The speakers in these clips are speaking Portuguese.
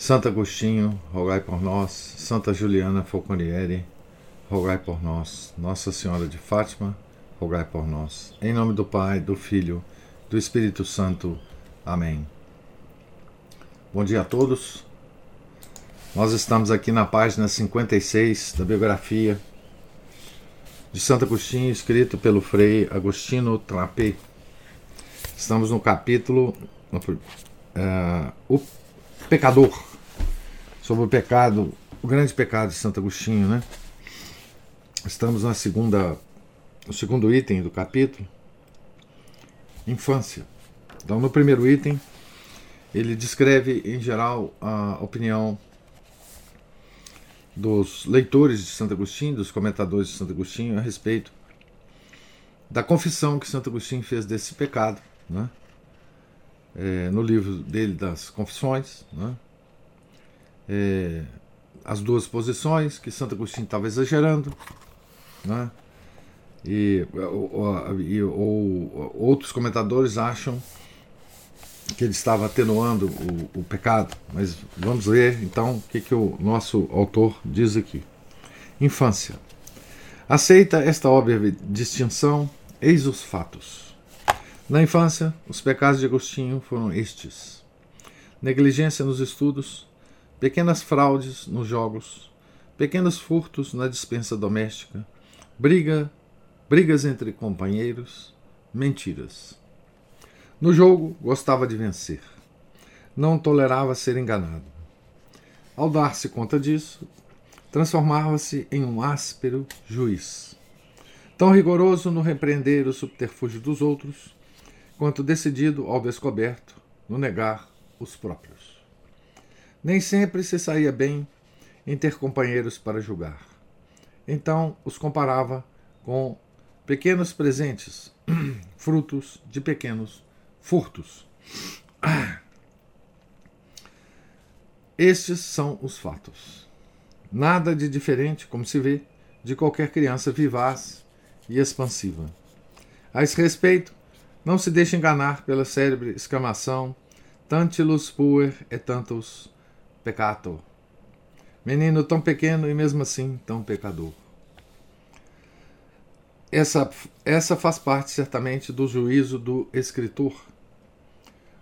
Santo Agostinho, rogai por nós. Santa Juliana Falconieri, rogai por nós. Nossa Senhora de Fátima, rogai por nós. Em nome do Pai, do Filho, do Espírito Santo. Amém. Bom dia a todos. Nós estamos aqui na página 56 da biografia de Santo Agostinho, escrito pelo Frei Agostino Trapé. Estamos no capítulo uh, O Pecador sobre o pecado, o grande pecado de Santo Agostinho, né? Estamos na segunda, no segundo item do capítulo, infância. Então, no primeiro item, ele descreve em geral a opinião dos leitores de Santo Agostinho, dos comentadores de Santo Agostinho a respeito da confissão que Santo Agostinho fez desse pecado, né? É, no livro dele das Confissões, né? É, as duas posições, que Santo Agostinho estava exagerando, né? e, ou, ou, outros comentadores acham que ele estava atenuando o, o, pecado, mas vamos ver então o que, que o nosso autor diz aqui. Infância. Aceita esta óbvia distinção, eis os fatos. Na infância, os pecados de Agostinho foram estes: negligência nos estudos, pequenas fraudes nos jogos, pequenos furtos na dispensa doméstica, briga, brigas entre companheiros, mentiras. No jogo, gostava de vencer. Não tolerava ser enganado. Ao dar-se conta disso, transformava-se em um áspero juiz. Tão rigoroso no repreender o subterfúgio dos outros, quanto decidido ao descoberto no negar os próprios. Nem sempre se saía bem em ter companheiros para julgar. Então os comparava com pequenos presentes, frutos de pequenos furtos. Estes são os fatos. Nada de diferente, como se vê, de qualquer criança vivaz e expansiva. A esse respeito, não se deixe enganar pela célebre exclamação Tantilus puer et tantos peccato. Menino tão pequeno e mesmo assim tão pecador. Essa, essa faz parte certamente do juízo do escritor,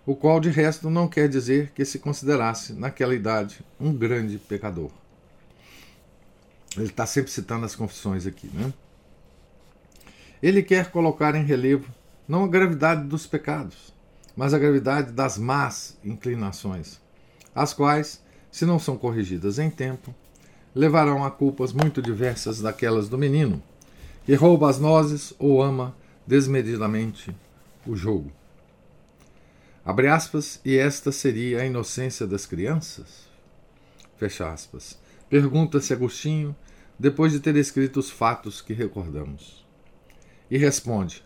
o qual de resto não quer dizer que se considerasse, naquela idade, um grande pecador. Ele está sempre citando as confissões aqui, né? Ele quer colocar em relevo não a gravidade dos pecados, mas a gravidade das más inclinações, as quais se não são corrigidas em tempo, levarão a culpas muito diversas daquelas do menino, que rouba as nozes ou ama desmedidamente o jogo. Abre aspas, e esta seria a inocência das crianças? Fecha aspas. Pergunta-se Agostinho, depois de ter escrito os fatos que recordamos. E responde: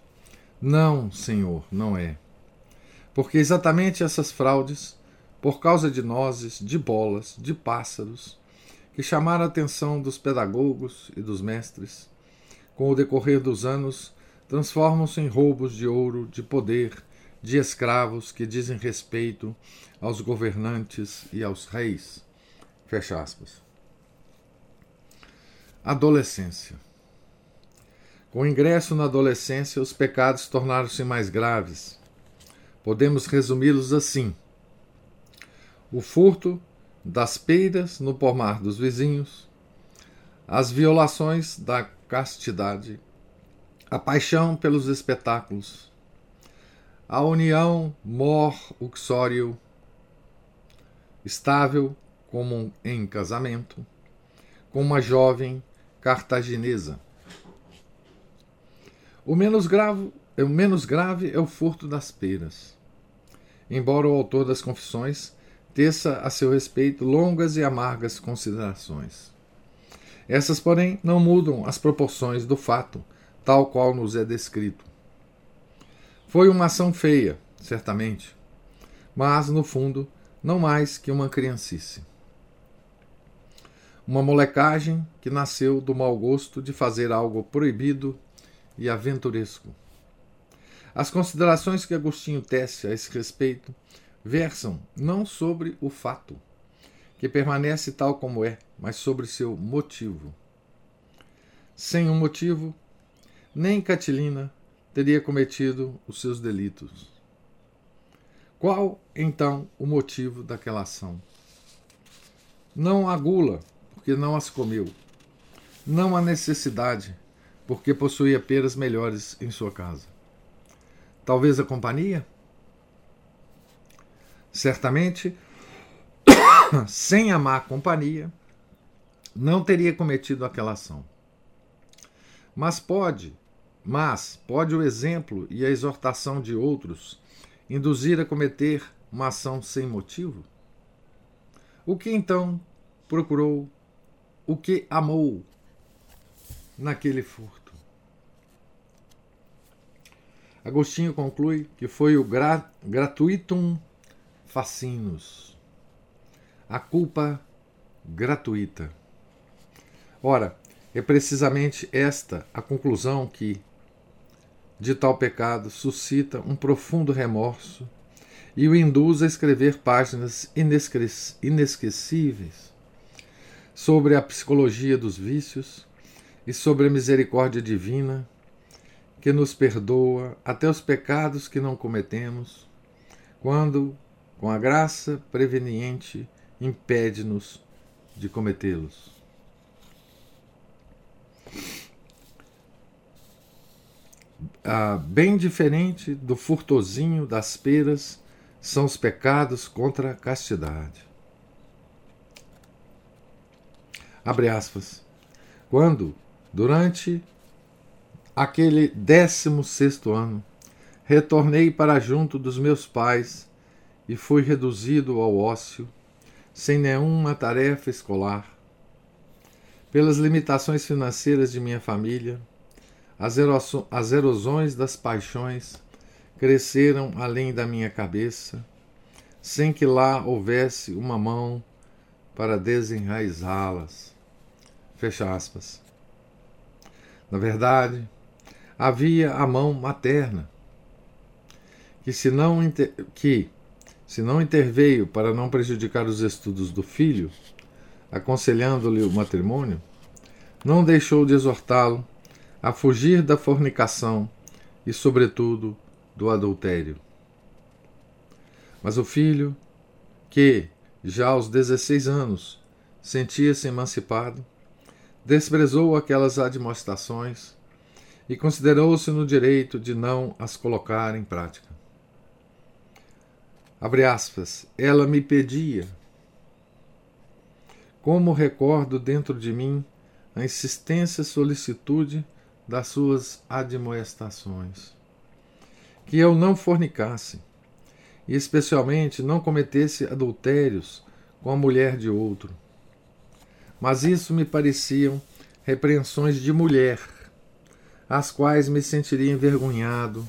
Não, senhor, não é. Porque exatamente essas fraudes por causa de nozes, de bolas, de pássaros, que chamaram a atenção dos pedagogos e dos mestres. Com o decorrer dos anos, transformam-se em roubos de ouro, de poder, de escravos que dizem respeito aos governantes e aos reis. Fecha aspas. Adolescência. Com o ingresso na adolescência, os pecados tornaram-se mais graves. Podemos resumi-los assim: o furto das peiras no pomar dos vizinhos, as violações da castidade, a paixão pelos espetáculos, a união mor uxório, estável como em casamento, com uma jovem cartaginesa. O menos grave, o menos grave é o furto das peras. Embora o autor das confissões teça a seu respeito longas e amargas considerações. Essas, porém, não mudam as proporções do fato, tal qual nos é descrito. Foi uma ação feia, certamente, mas, no fundo, não mais que uma criancice. Uma molecagem que nasceu do mau gosto de fazer algo proibido e aventuresco. As considerações que Agostinho tece a esse respeito versam não sobre o fato, que permanece tal como é, mas sobre seu motivo. Sem um motivo, nem Catilina teria cometido os seus delitos. Qual, então, o motivo daquela ação? Não a gula, porque não as comeu. Não a necessidade, porque possuía peras melhores em sua casa. Talvez a companhia? Certamente, sem a má companhia, não teria cometido aquela ação. Mas pode, mas pode o exemplo e a exortação de outros induzir a cometer uma ação sem motivo? O que então procurou, o que amou naquele furto? Agostinho conclui que foi o gra gratuitum facinus, a culpa gratuita. Ora, é precisamente esta a conclusão que, de tal pecado, suscita um profundo remorso e o induz a escrever páginas inesquecíveis sobre a psicologia dos vícios e sobre a misericórdia divina que nos perdoa até os pecados que não cometemos, quando, com a graça preveniente, impede-nos de cometê-los. Ah, bem diferente do furtosinho das peras são os pecados contra a castidade. Abre aspas. Quando, durante Aquele décimo sexto ano, retornei para junto dos meus pais e fui reduzido ao ócio, sem nenhuma tarefa escolar. Pelas limitações financeiras de minha família, as, as erosões das paixões cresceram além da minha cabeça, sem que lá houvesse uma mão para desenraizá-las. Fecha aspas. Na verdade, havia a mão materna, que se não, que, se não interveio para não prejudicar os estudos do filho, aconselhando-lhe o matrimônio, não deixou de exortá-lo a fugir da fornicação e, sobretudo, do adultério. Mas o filho, que, já aos 16 anos, sentia-se emancipado, desprezou aquelas admoestações e considerou-se no direito de não as colocar em prática. Abre aspas, ela me pedia. Como recordo dentro de mim a insistência solicitude das suas admoestações. Que eu não fornicasse, e especialmente não cometesse adultérios com a mulher de outro. Mas isso me pareciam repreensões de mulher às quais me sentiria envergonhado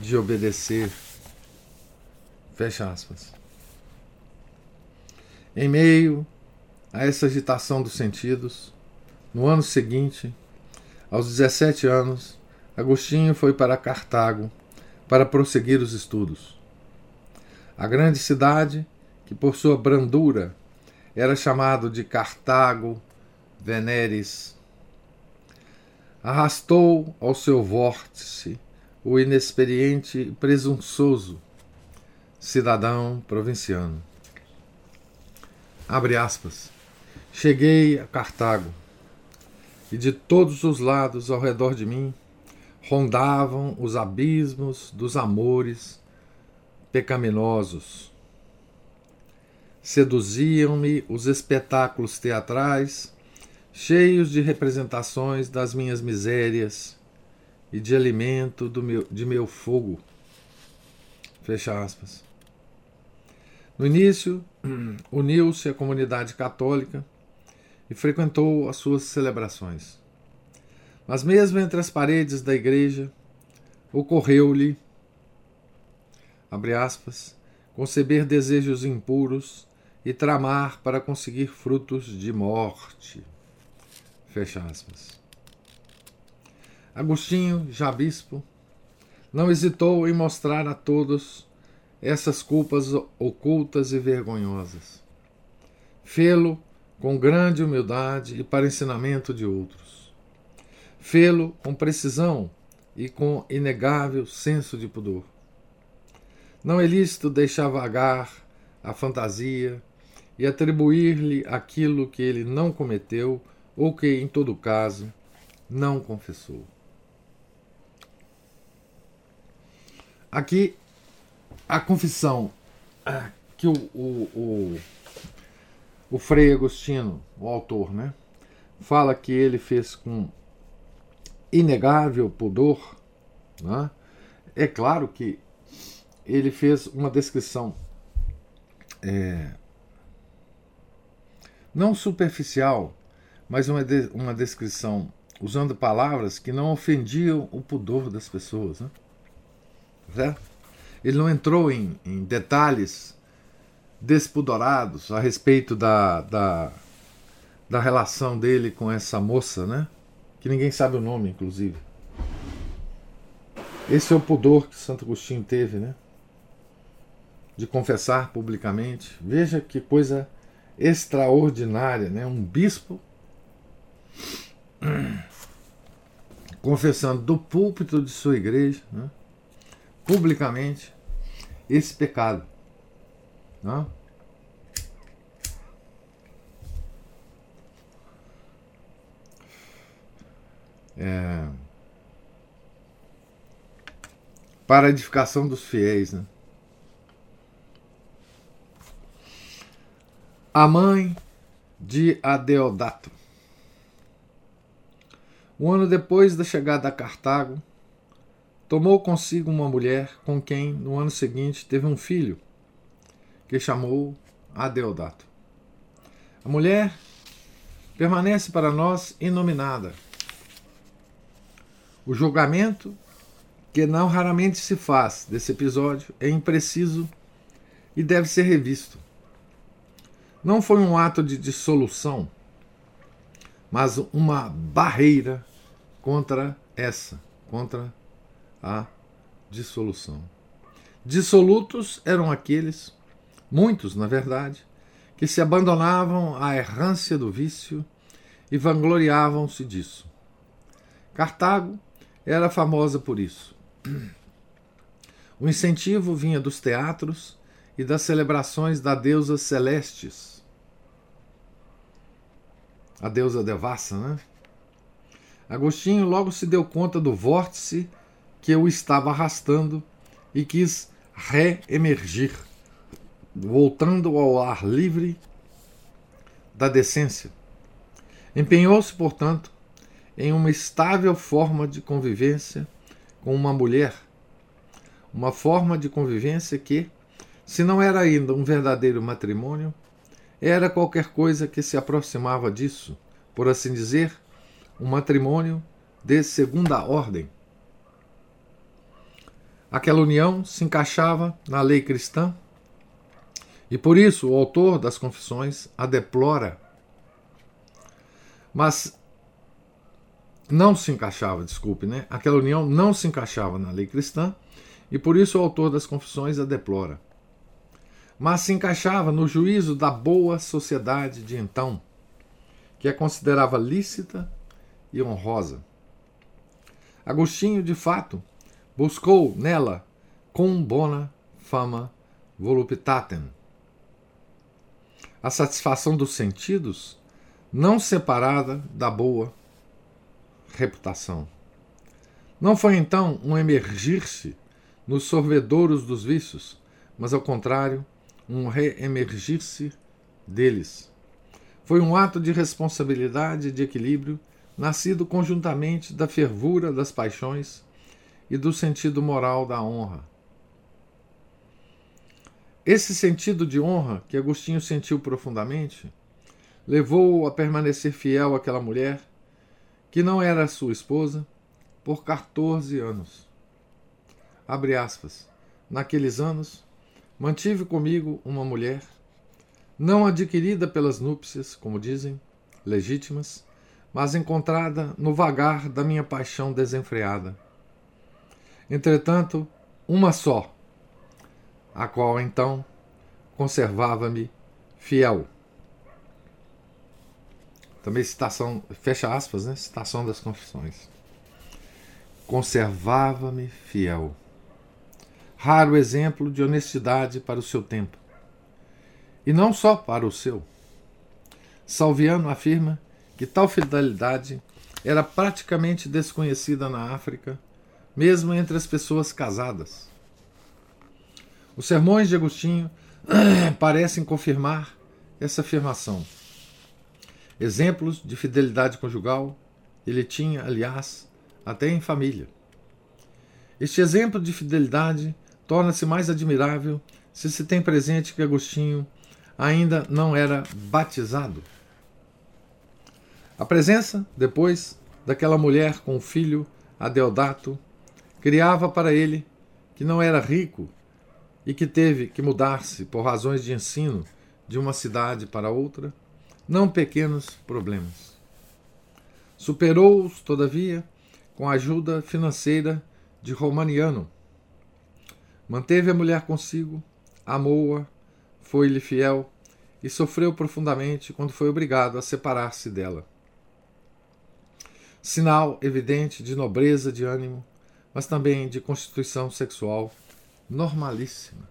de obedecer. Fecha aspas. Em meio a essa agitação dos sentidos, no ano seguinte, aos 17 anos, Agostinho foi para Cartago para prosseguir os estudos. A grande cidade, que por sua brandura era chamado de Cartago Veneris arrastou ao seu vórtice o inexperiente e presunçoso cidadão provinciano. Abre aspas. Cheguei a Cartago e de todos os lados ao redor de mim rondavam os abismos dos amores pecaminosos. Seduziam-me os espetáculos teatrais cheios de representações das minhas misérias e de alimento do meu, de meu fogo. Fecha aspas. No início, uniu-se à comunidade católica e frequentou as suas celebrações. Mas, mesmo entre as paredes da igreja, ocorreu-lhe, abre aspas, conceber desejos impuros e tramar para conseguir frutos de morte. Fecha aspas. Agostinho, já bispo, não hesitou em mostrar a todos essas culpas ocultas e vergonhosas. Fê-lo com grande humildade e para ensinamento de outros. Fê-lo com precisão e com inegável senso de pudor. Não é lícito deixar vagar a fantasia e atribuir-lhe aquilo que ele não cometeu ou que, em todo caso, não confessou. Aqui, a confissão ah, que o, o, o, o Frei Agostino, o autor, né, fala que ele fez com inegável pudor, né, é claro que ele fez uma descrição é, não superficial, mas uma, de, uma descrição usando palavras que não ofendiam o pudor das pessoas. Né? Certo? Ele não entrou em, em detalhes despudorados a respeito da, da, da relação dele com essa moça, né? que ninguém sabe o nome, inclusive. Esse é o pudor que Santo Agostinho teve, né? De confessar publicamente. Veja que coisa extraordinária, né? Um bispo confessando do púlpito de sua igreja, né? publicamente, esse pecado. Né? É, para a edificação dos fiéis. Né? A mãe de Adeodato. Um ano depois da chegada a Cartago, tomou consigo uma mulher com quem, no ano seguinte, teve um filho, que chamou Adeodato. A mulher permanece para nós inominada. O julgamento, que não raramente se faz desse episódio, é impreciso e deve ser revisto. Não foi um ato de dissolução, mas uma barreira contra essa, contra a dissolução. Dissolutos eram aqueles, muitos na verdade, que se abandonavam à errância do vício e vangloriavam-se disso. Cartago era famosa por isso. O incentivo vinha dos teatros e das celebrações da deusa celestes a deusa devassa, né? Agostinho logo se deu conta do vórtice que o estava arrastando e quis reemergir, voltando ao ar livre da decência. Empenhou-se, portanto, em uma estável forma de convivência com uma mulher, uma forma de convivência que, se não era ainda um verdadeiro matrimônio, era qualquer coisa que se aproximava disso, por assim dizer, um matrimônio de segunda ordem. Aquela união se encaixava na lei cristã e por isso o autor das Confissões a deplora. Mas não se encaixava, desculpe, né? Aquela união não se encaixava na lei cristã e por isso o autor das Confissões a deplora mas se encaixava no juízo da boa sociedade de então, que a considerava lícita e honrosa. Agostinho, de fato, buscou nela com bona fama voluptatem. A satisfação dos sentidos, não separada da boa reputação. Não foi então um emergir-se nos sorvedouros dos vícios, mas ao contrário, um reemergir-se deles. Foi um ato de responsabilidade e de equilíbrio, nascido conjuntamente da fervura das paixões e do sentido moral da honra. Esse sentido de honra que Agostinho sentiu profundamente levou-o a permanecer fiel àquela mulher, que não era sua esposa, por 14 anos. Abre aspas. Naqueles anos, mantive comigo uma mulher, não adquirida pelas núpcias, como dizem, legítimas, mas encontrada no vagar da minha paixão desenfreada. Entretanto, uma só, a qual então conservava-me fiel. Também citação, fecha aspas, né? Citação das confissões. Conservava-me fiel. Raro exemplo de honestidade para o seu tempo. E não só para o seu. Salviano afirma que tal fidelidade era praticamente desconhecida na África, mesmo entre as pessoas casadas. Os sermões de Agostinho parecem confirmar essa afirmação. Exemplos de fidelidade conjugal ele tinha, aliás, até em família. Este exemplo de fidelidade torna-se mais admirável se se tem presente que Agostinho ainda não era batizado. A presença, depois, daquela mulher com o filho Adeodato criava para ele, que não era rico e que teve que mudar-se por razões de ensino de uma cidade para outra, não pequenos problemas. Superou-os, todavia, com a ajuda financeira de Romaniano. Manteve a mulher consigo, amou-a, foi-lhe fiel e sofreu profundamente quando foi obrigado a separar-se dela. Sinal evidente de nobreza de ânimo, mas também de constituição sexual normalíssima.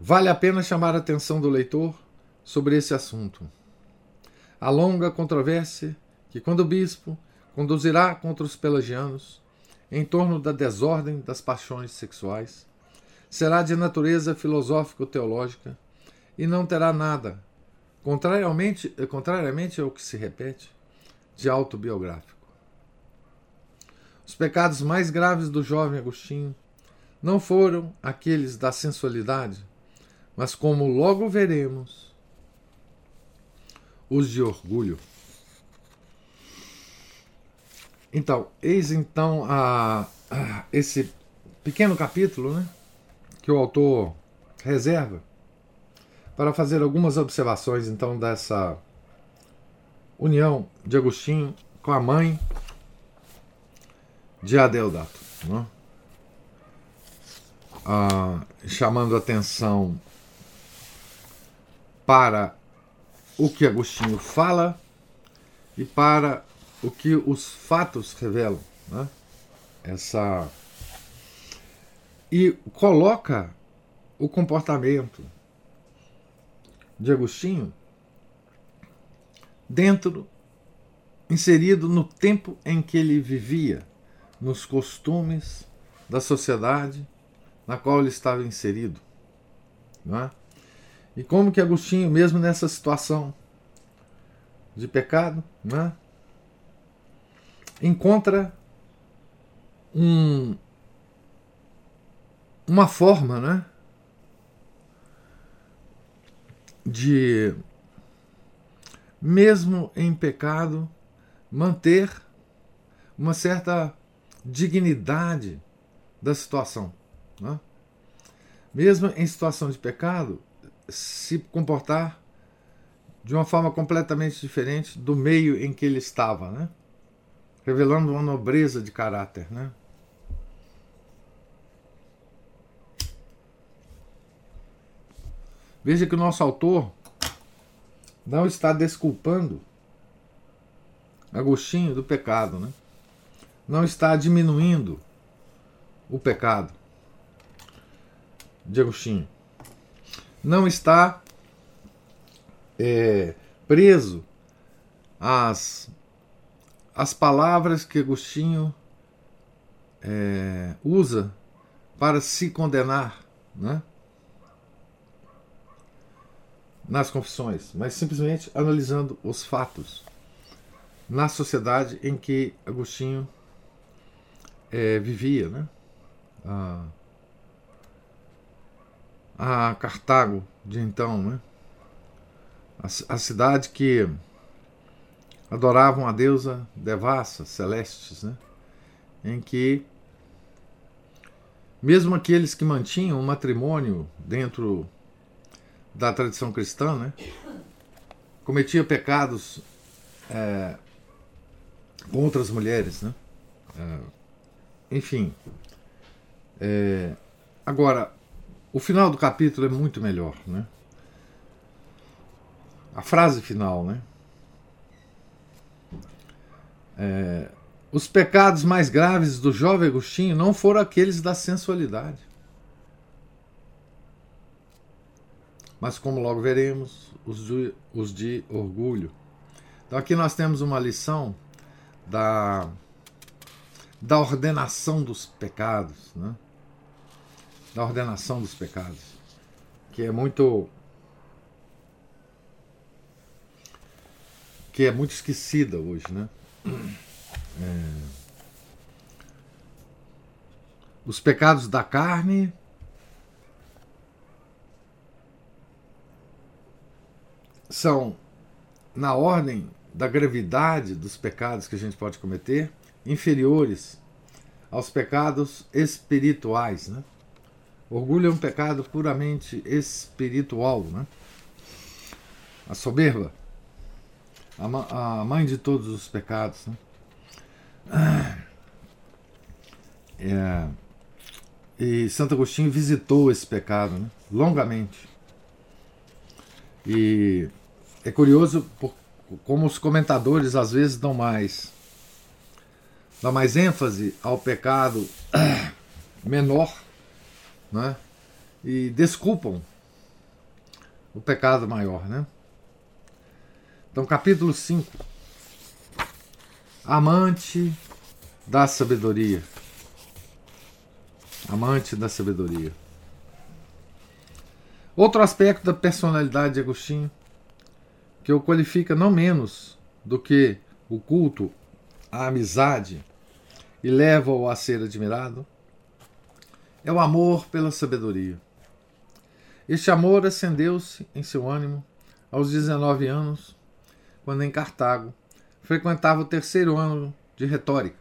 Vale a pena chamar a atenção do leitor sobre esse assunto. A longa controvérsia que, quando o bispo conduzirá contra os pelagianos em torno da desordem das paixões sexuais, será de natureza filosófico-teológica e não terá nada, contrariamente, contrariamente ao que se repete, de autobiográfico. Os pecados mais graves do jovem Agostinho não foram aqueles da sensualidade, mas como logo veremos, os de orgulho. Então, eis então a, a, esse pequeno capítulo né, que o autor reserva para fazer algumas observações então dessa união de Agostinho com a mãe de Adeodato. Né? Ah, chamando atenção para o que Agostinho fala e para o que os fatos revelam. Né? Essa e coloca o comportamento de Agostinho dentro inserido no tempo em que ele vivia, nos costumes da sociedade na qual ele estava inserido. Não é? E como que Agostinho, mesmo nessa situação de pecado, né, encontra um, uma forma né, de, mesmo em pecado, manter uma certa dignidade da situação. Né? Mesmo em situação de pecado, se comportar de uma forma completamente diferente do meio em que ele estava, né? revelando uma nobreza de caráter. Né? Veja que o nosso autor não está desculpando Agostinho do pecado, né? Não está diminuindo o pecado de Agostinho não está é, preso às, às palavras que Agostinho é, usa para se condenar né? nas confissões, mas simplesmente analisando os fatos na sociedade em que Agostinho é, vivia. Né? Ah, a Cartago de então, né? a, a cidade que adoravam a deusa devassa, celestes, né? em que mesmo aqueles que mantinham o matrimônio dentro da tradição cristã, né, cometia pecados é, com outras mulheres, né? É, enfim. É, agora, o final do capítulo é muito melhor, né? A frase final, né? É, os pecados mais graves do jovem Agostinho não foram aqueles da sensualidade. Mas, como logo veremos, os de, os de orgulho. Então, aqui nós temos uma lição da, da ordenação dos pecados, né? da ordenação dos pecados, que é muito que é muito esquecida hoje, né? É... Os pecados da carne. São, na ordem da gravidade dos pecados que a gente pode cometer, inferiores aos pecados espirituais. Né? Orgulho é um pecado puramente espiritual. Né? A soberba, a, mãe de todos os pecados. Né? É, e Santo Agostinho visitou esse pecado né, longamente. E é curioso por, como os comentadores às vezes dão mais dão mais ênfase ao pecado menor né, e desculpam o pecado maior. Né? Então, capítulo 5 amante da sabedoria. Amante da sabedoria. Outro aspecto da personalidade de Agostinho, que o qualifica não menos do que o culto à amizade e leva-o a ser admirado, é o amor pela sabedoria. Este amor acendeu-se em seu ânimo aos 19 anos, quando em Cartago frequentava o terceiro ano de retórica.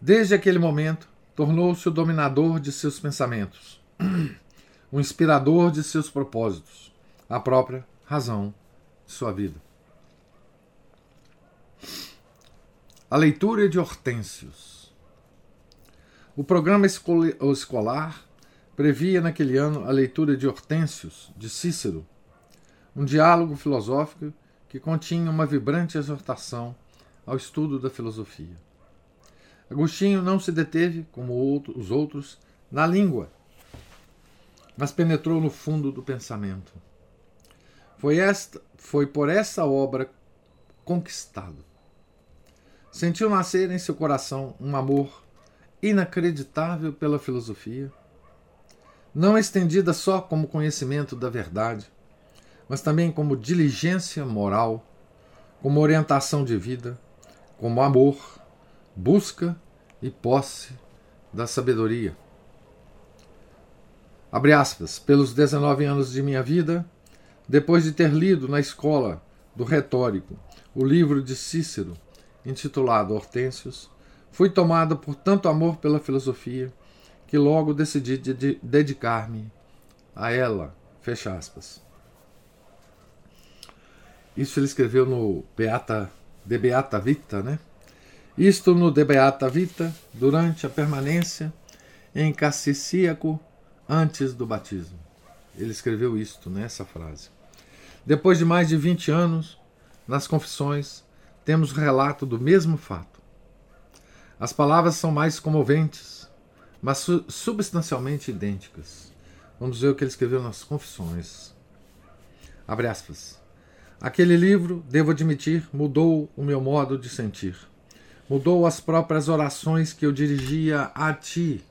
Desde aquele momento, tornou-se o dominador de seus pensamentos, o inspirador de seus propósitos, a própria razão de sua vida. A leitura de Hortêncios. O programa escolar previa naquele ano a leitura de Hortêncios, de Cícero, um diálogo filosófico que continha uma vibrante exortação ao estudo da filosofia. Agostinho não se deteve, como outro, os outros, na língua, mas penetrou no fundo do pensamento. Foi, esta, foi por essa obra conquistado. Sentiu nascer em seu coração um amor inacreditável pela filosofia, não estendida só como conhecimento da verdade, mas também como diligência moral, como orientação de vida, como amor, busca e posse da sabedoria. Abre aspas, pelos 19 anos de minha vida, depois de ter lido na escola do retórico o livro de Cícero, intitulado Hortêncios, fui tomado por tanto amor pela filosofia que logo decidi de dedicar-me a ela. Fecha aspas. Isso ele escreveu no Beata, De Beata Vita, né? Isto no De Beata Vita, durante a permanência em Cassicíaco, antes do batismo. Ele escreveu isto, nessa né, frase. Depois de mais de 20 anos, nas confissões, temos relato do mesmo fato. As palavras são mais comoventes, mas su substancialmente idênticas. Vamos ver o que ele escreveu nas confissões. Abre aspas. Aquele livro, devo admitir, mudou o meu modo de sentir. Mudou as próprias orações que eu dirigia a Ti,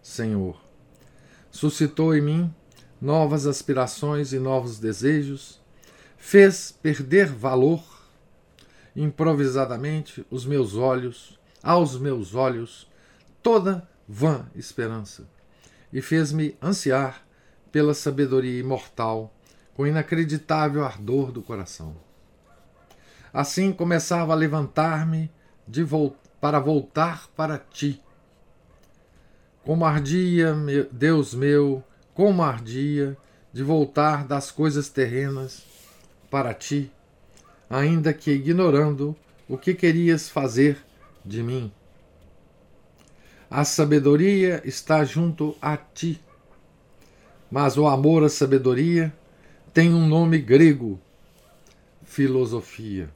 Senhor. Suscitou em mim novas aspirações e novos desejos. Fez perder valor improvisadamente os meus olhos, aos meus olhos, toda vã esperança, e fez-me ansiar pela sabedoria imortal com inacreditável ardor do coração. Assim começava a levantar-me vo para voltar para ti. Como ardia, meu, Deus meu, como ardia de voltar das coisas terrenas para ti, ainda que ignorando o que querias fazer de mim. A sabedoria está junto a ti, mas o amor à sabedoria tem um nome grego: filosofia.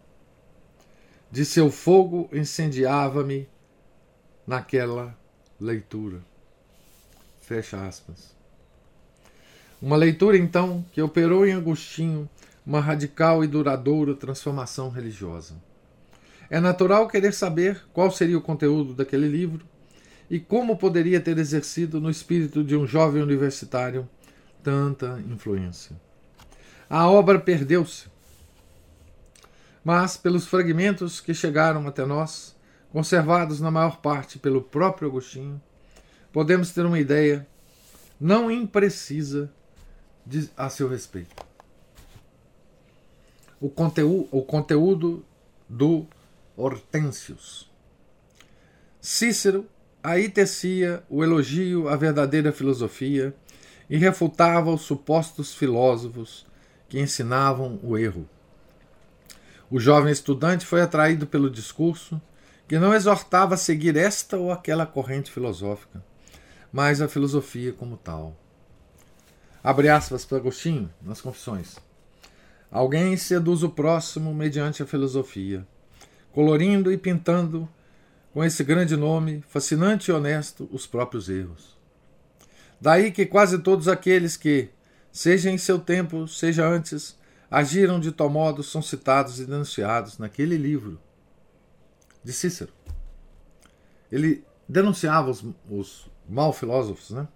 De seu fogo incendiava-me naquela leitura. Fecha aspas. Uma leitura, então, que operou em Agostinho uma radical e duradoura transformação religiosa. É natural querer saber qual seria o conteúdo daquele livro e como poderia ter exercido no espírito de um jovem universitário tanta influência. A obra perdeu-se, mas pelos fragmentos que chegaram até nós, conservados na maior parte pelo próprio Agostinho, podemos ter uma ideia não imprecisa a seu respeito. O conteúdo, o conteúdo do Hortensius. Cícero aí tecia o elogio à verdadeira filosofia e refutava os supostos filósofos que ensinavam o erro. O jovem estudante foi atraído pelo discurso que não exortava a seguir esta ou aquela corrente filosófica, mas a filosofia como tal. Abre aspas para Agostinho nas Confissões. Alguém seduz o próximo mediante a filosofia, colorindo e pintando com esse grande nome, fascinante e honesto, os próprios erros. Daí que quase todos aqueles que, seja em seu tempo, seja antes, agiram de tal modo são citados e denunciados naquele livro de Cícero. Ele denunciava os, os mal filósofos, né?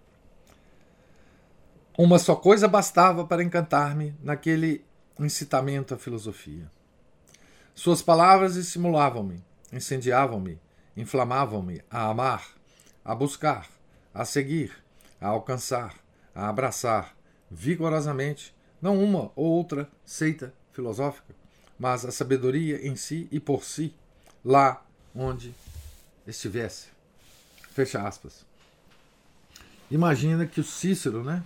Uma só coisa bastava para encantar-me naquele incitamento à filosofia. Suas palavras estimulavam-me, incendiavam-me, inflamavam-me a amar, a buscar, a seguir, a alcançar, a abraçar vigorosamente não uma ou outra seita filosófica, mas a sabedoria em si e por si, lá onde estivesse. Fecha aspas. Imagina que o Cícero, né,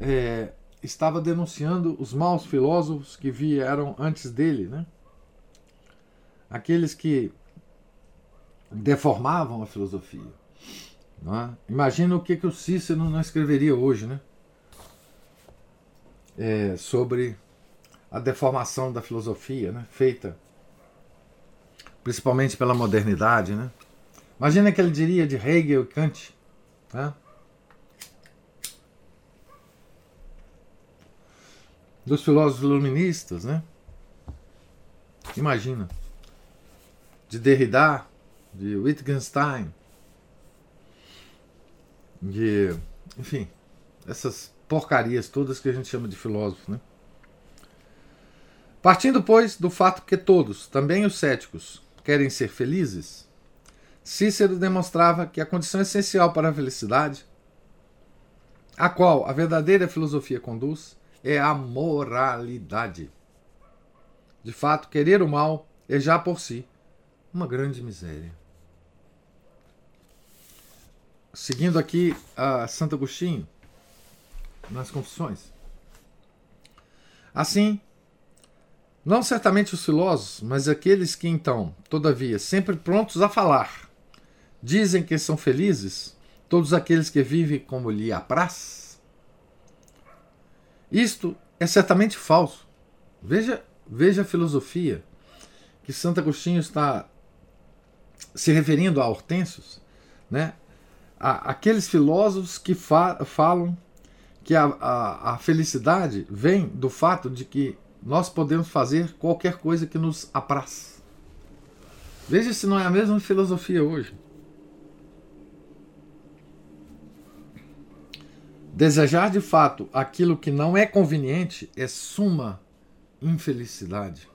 é, estava denunciando os maus filósofos que vieram antes dele, né? Aqueles que deformavam a filosofia. É? Imagina o que, que o Cícero não escreveria hoje, né? É, sobre a deformação da filosofia, né? Feita principalmente pela modernidade, né? Imagina que ele diria de Hegel e Kant, né? Dos filósofos iluministas, né? Imagina. De Derrida, de Wittgenstein, de. Enfim, essas porcarias todas que a gente chama de filósofo, né? Partindo, pois, do fato que todos, também os céticos, querem ser felizes, Cícero demonstrava que a condição essencial para a felicidade, a qual a verdadeira filosofia conduz, é a moralidade. De fato, querer o mal é já por si uma grande miséria. Seguindo aqui a Santo Agostinho, nas Confissões. Assim, não certamente os filósofos, mas aqueles que então, todavia, sempre prontos a falar, dizem que são felizes, todos aqueles que vivem como lhe apraz. Isto é certamente falso. Veja, veja a filosofia que Santo Agostinho está se referindo a Hortêncios, né? A, aqueles filósofos que fa falam que a, a, a felicidade vem do fato de que nós podemos fazer qualquer coisa que nos apraz. Veja se não é a mesma filosofia hoje. Desejar de fato aquilo que não é conveniente é suma infelicidade.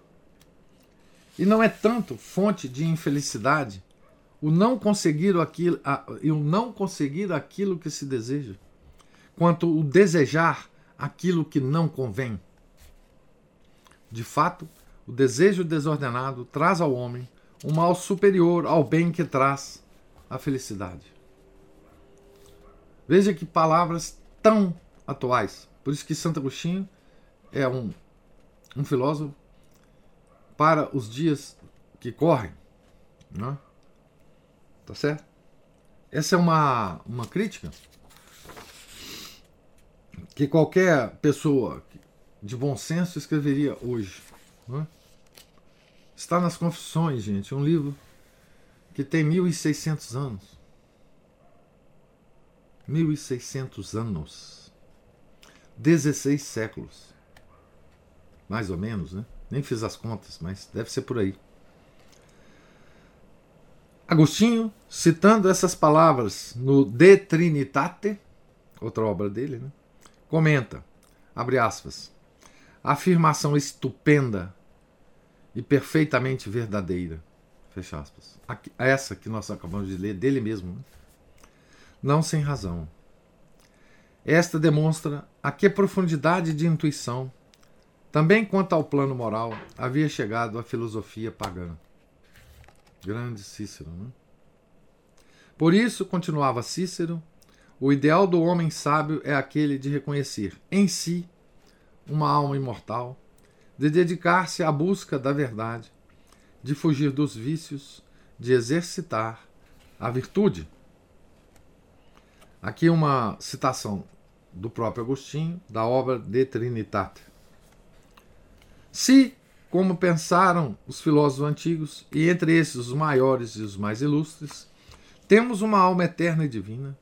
E não é tanto fonte de infelicidade o não conseguir aquilo, e o não conseguir aquilo que se deseja, quanto o desejar aquilo que não convém. De fato, o desejo desordenado traz ao homem um mal superior ao bem que traz a felicidade. Veja que palavras tão atuais. Por isso que Santo Agostinho é um, um filósofo para os dias que correm. Né? Tá certo? Essa é uma, uma crítica que qualquer pessoa de bom senso escreveria hoje. Né? Está nas Confissões, gente, um livro que tem 1.600 anos. 1.600 anos. 16 séculos. Mais ou menos, né? Nem fiz as contas, mas deve ser por aí. Agostinho, citando essas palavras no De Trinitate, outra obra dele, né? comenta, abre aspas, afirmação estupenda e perfeitamente verdadeira, fecha aspas. Essa que nós acabamos de ler dele mesmo, né? Não sem razão. Esta demonstra a que profundidade de intuição, também quanto ao plano moral, havia chegado a filosofia pagã. Grande Cícero. Né? Por isso, continuava Cícero, o ideal do homem sábio é aquele de reconhecer em si uma alma imortal, de dedicar-se à busca da verdade, de fugir dos vícios, de exercitar a virtude. Aqui uma citação do próprio Agostinho, da obra De Trinitate. Se como pensaram os filósofos antigos, e entre esses os maiores e os mais ilustres, temos uma alma eterna e divina,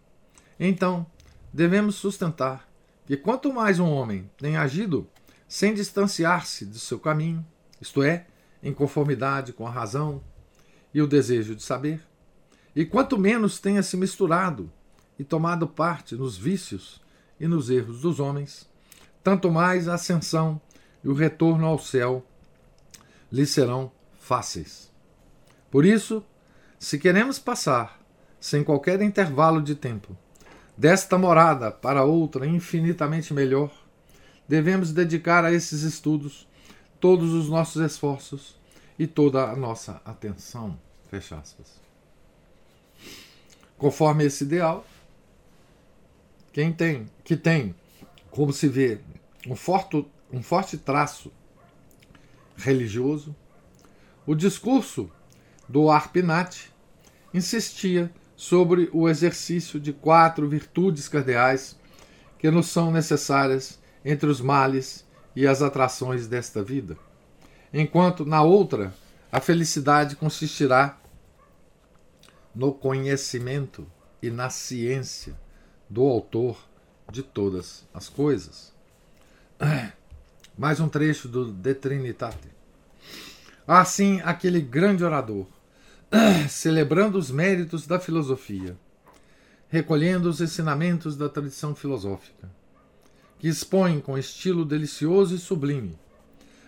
então devemos sustentar que quanto mais um homem tem agido sem distanciar-se do seu caminho, isto é, em conformidade com a razão e o desejo de saber, e quanto menos tenha se misturado e tomado parte nos vícios e nos erros dos homens, tanto mais a ascensão e o retorno ao céu lhe serão fáceis. Por isso, se queremos passar, sem qualquer intervalo de tempo, desta morada para outra infinitamente melhor, devemos dedicar a esses estudos todos os nossos esforços e toda a nossa atenção. Fecha aspas. Conforme esse ideal, quem tem, que tem, como se vê, um forte, um forte traço religioso, o discurso do Arpinati insistia sobre o exercício de quatro virtudes cardeais que nos são necessárias entre os males e as atrações desta vida, enquanto na outra a felicidade consistirá no conhecimento e na ciência do autor de todas as coisas. Mais um trecho do De Trinitate. Assim, aquele grande orador, celebrando os méritos da filosofia, recolhendo os ensinamentos da tradição filosófica, que expõe com estilo delicioso e sublime,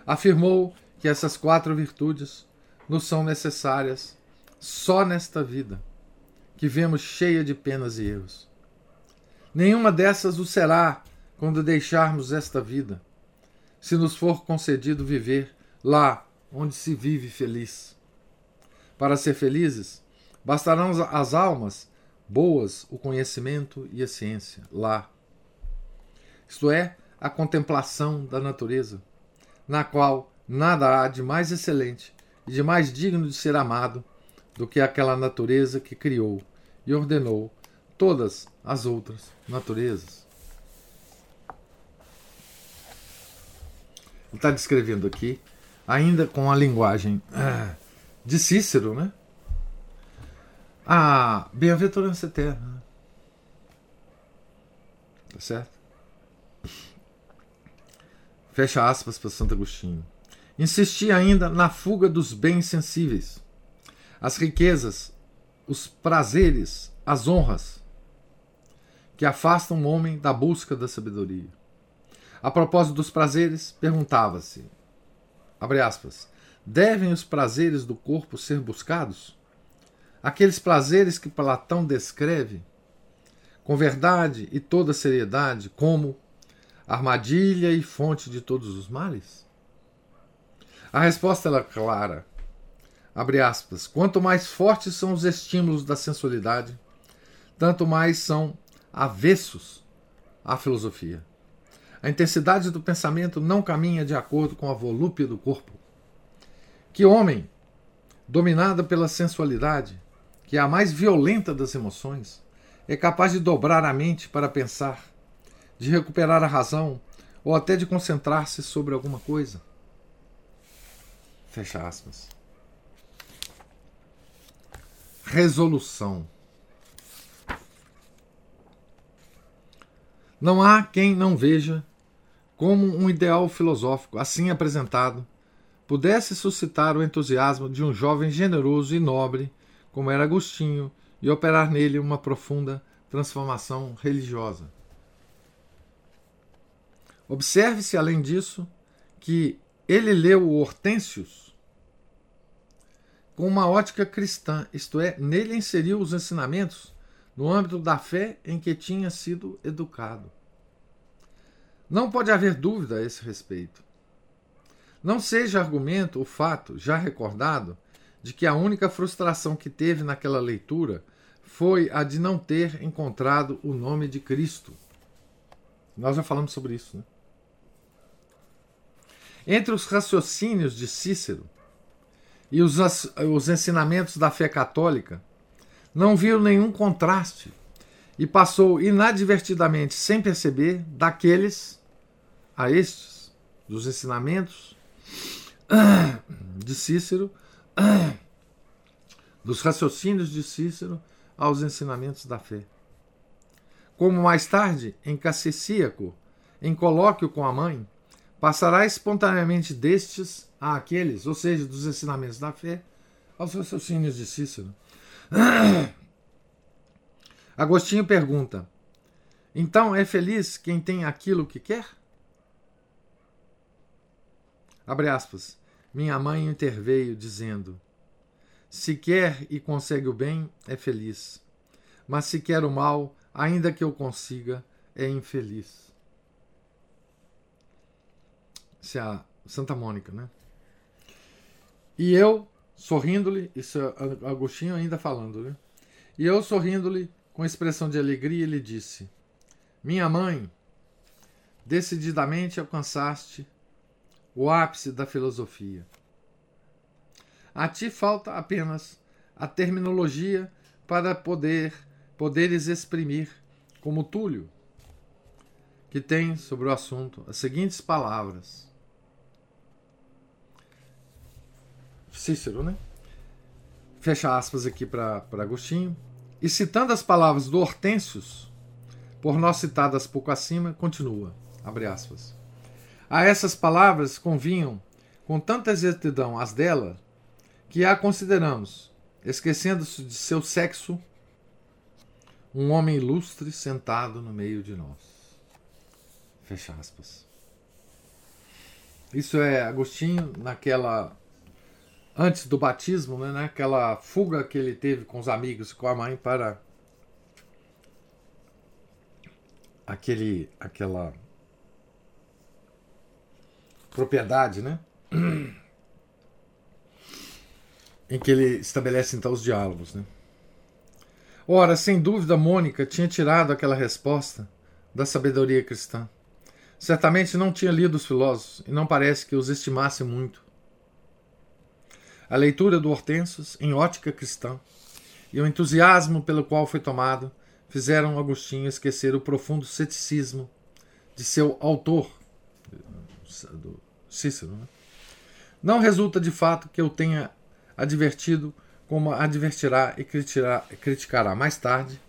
afirmou que essas quatro virtudes nos são necessárias só nesta vida, que vemos cheia de penas e erros. Nenhuma dessas o será quando deixarmos esta vida, se nos for concedido viver lá onde se vive feliz. Para ser felizes, bastarão as almas boas, o conhecimento e a ciência lá. Isto é, a contemplação da natureza, na qual nada há de mais excelente e de mais digno de ser amado do que aquela natureza que criou e ordenou todas as outras naturezas. Ele está descrevendo aqui, ainda com a linguagem ah, de Cícero, né? A bem-aventurança eterna. Tá certo? Fecha aspas para Santo Agostinho. Insistia ainda na fuga dos bens sensíveis, as riquezas, os prazeres, as honras, que afastam o homem da busca da sabedoria. A propósito dos prazeres, perguntava-se: aspas, devem os prazeres do corpo ser buscados? Aqueles prazeres que Platão descreve com verdade e toda seriedade como armadilha e fonte de todos os males? A resposta é clara. Abre aspas. Quanto mais fortes são os estímulos da sensualidade, tanto mais são avessos à filosofia. A intensidade do pensamento não caminha de acordo com a volúpia do corpo. Que homem, dominado pela sensualidade, que é a mais violenta das emoções, é capaz de dobrar a mente para pensar, de recuperar a razão ou até de concentrar-se sobre alguma coisa? Fecha aspas. Resolução. Não há quem não veja como um ideal filosófico, assim apresentado, pudesse suscitar o entusiasmo de um jovem generoso e nobre, como era Agostinho, e operar nele uma profunda transformação religiosa. Observe-se, além disso, que ele leu o Hortêncios com uma ótica cristã, isto é, nele inseriu os ensinamentos no âmbito da fé em que tinha sido educado. Não pode haver dúvida a esse respeito. Não seja argumento o fato, já recordado, de que a única frustração que teve naquela leitura foi a de não ter encontrado o nome de Cristo. Nós já falamos sobre isso. Né? Entre os raciocínios de Cícero e os, os ensinamentos da fé católica, não viu nenhum contraste e passou inadvertidamente, sem perceber, daqueles a estes, dos ensinamentos de Cícero, dos raciocínios de Cícero aos ensinamentos da fé. Como mais tarde, em Cassicíaco, em colóquio com a mãe, passará espontaneamente destes a aqueles, ou seja, dos ensinamentos da fé, aos raciocínios de Cícero. Agostinho pergunta: Então é feliz quem tem aquilo que quer? Abre aspas. Minha mãe interveio, dizendo: Se quer e consegue o bem, é feliz. Mas se quer o mal, ainda que eu consiga, é infeliz. Isso é a Santa Mônica, né? E eu, sorrindo-lhe, isso é Agostinho ainda falando, né? E eu, sorrindo-lhe, com expressão de alegria, lhe disse: Minha mãe, decididamente alcançaste o ápice da filosofia. A ti falta apenas a terminologia para poder poderes exprimir, como Túlio, que tem sobre o assunto as seguintes palavras. Cícero, né? Fecha aspas aqui para Agostinho. E citando as palavras do Hortêncios, por nós citadas pouco acima, continua. Abre aspas. A essas palavras convinham com tanta exatidão as dela, que a consideramos, esquecendo-se de seu sexo, um homem ilustre sentado no meio de nós. Fecha aspas. Isso é Agostinho naquela antes do batismo, né, naquela fuga que ele teve com os amigos com a mãe para aquele aquela propriedade, né? em que ele estabelece então os diálogos, né? Ora, sem dúvida, Mônica tinha tirado aquela resposta da sabedoria cristã. Certamente não tinha lido os filósofos e não parece que os estimasse muito. A leitura do Hortensius em ótica cristã e o entusiasmo pelo qual foi tomado fizeram Agostinho esquecer o profundo ceticismo de seu autor, do Cícero. Né? Não resulta de fato que eu tenha advertido, como advertirá e criticará mais tarde,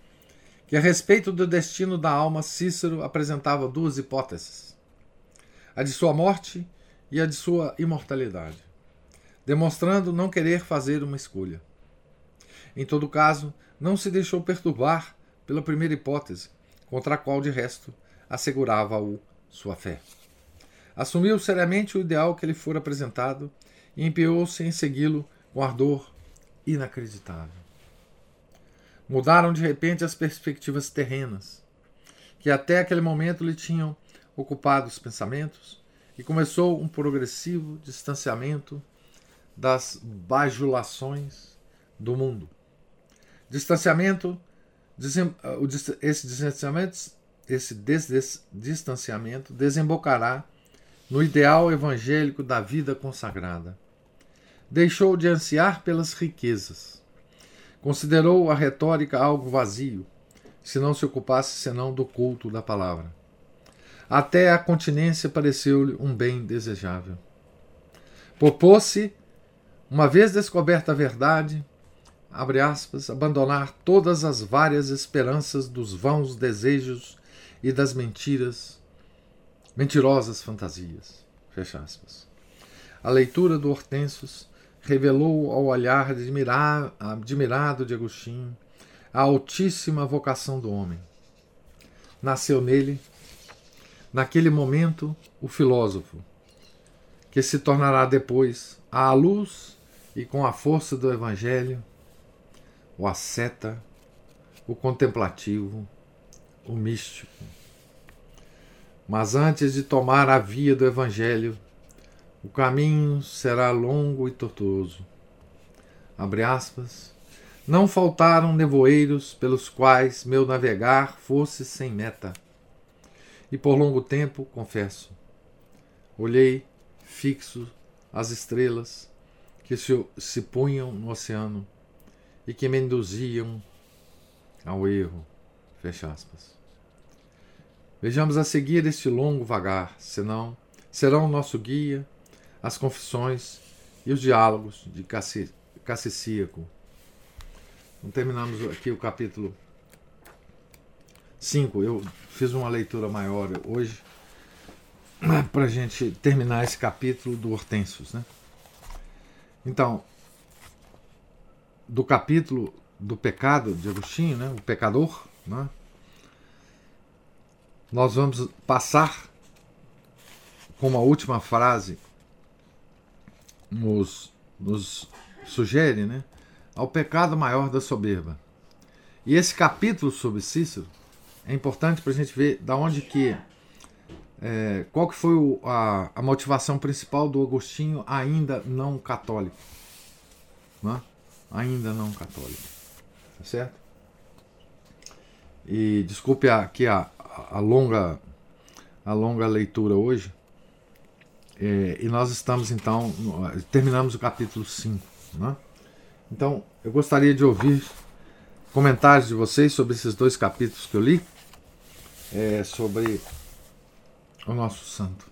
que a respeito do destino da alma, Cícero apresentava duas hipóteses: a de sua morte e a de sua imortalidade, demonstrando não querer fazer uma escolha. Em todo caso, não se deixou perturbar pela primeira hipótese, contra a qual, de resto, assegurava-o sua fé. Assumiu seriamente o ideal que lhe fora apresentado e empenhou-se em segui-lo com ardor inacreditável. Mudaram de repente as perspectivas terrenas, que até aquele momento lhe tinham ocupar os pensamentos e começou um progressivo distanciamento das bajulações do mundo. Distanciamento, esse distanciamento, esse distanciamento desembocará no ideal evangélico da vida consagrada. Deixou de ansiar pelas riquezas. Considerou a retórica algo vazio, se não se ocupasse senão do culto da palavra. Até a continência pareceu-lhe um bem desejável. Propôs-se, uma vez descoberta a verdade, abre aspas, abandonar todas as várias esperanças dos vãos desejos e das mentiras mentirosas fantasias. Fecha aspas. A leitura do Hortensius revelou ao olhar admirado de Agostinho a altíssima vocação do homem. Nasceu nele, naquele momento, o filósofo, que se tornará depois à luz e com a força do Evangelho, o asceta, o contemplativo, o místico. Mas antes de tomar a via do Evangelho, o caminho será longo e tortuoso. Abre aspas. Não faltaram nevoeiros pelos quais meu navegar fosse sem meta. E por longo tempo, confesso, olhei fixo as estrelas que se, se punham no oceano e que me induziam ao erro. Fecha aspas. Vejamos a seguir este longo vagar, senão serão nosso guia as confissões e os diálogos de Cassicíaco. Então, terminamos aqui o capítulo 5. Eu fiz uma leitura maior hoje para a gente terminar esse capítulo do Hortensius. Né? Então, do capítulo do pecado de Agostinho, né? o pecador, né? nós vamos passar com uma última frase nos, nos sugere né, ao pecado maior da soberba. E esse capítulo sobre Cícero é importante para a gente ver da onde que é, qual que foi o, a, a, motivação principal do Agostinho ainda não católico, né? ainda não católico, tá certo? E desculpe aqui a, a longa, a longa leitura hoje. É, e nós estamos então, terminamos o capítulo 5. Né? Então, eu gostaria de ouvir comentários de vocês sobre esses dois capítulos que eu li, é, sobre o nosso santo.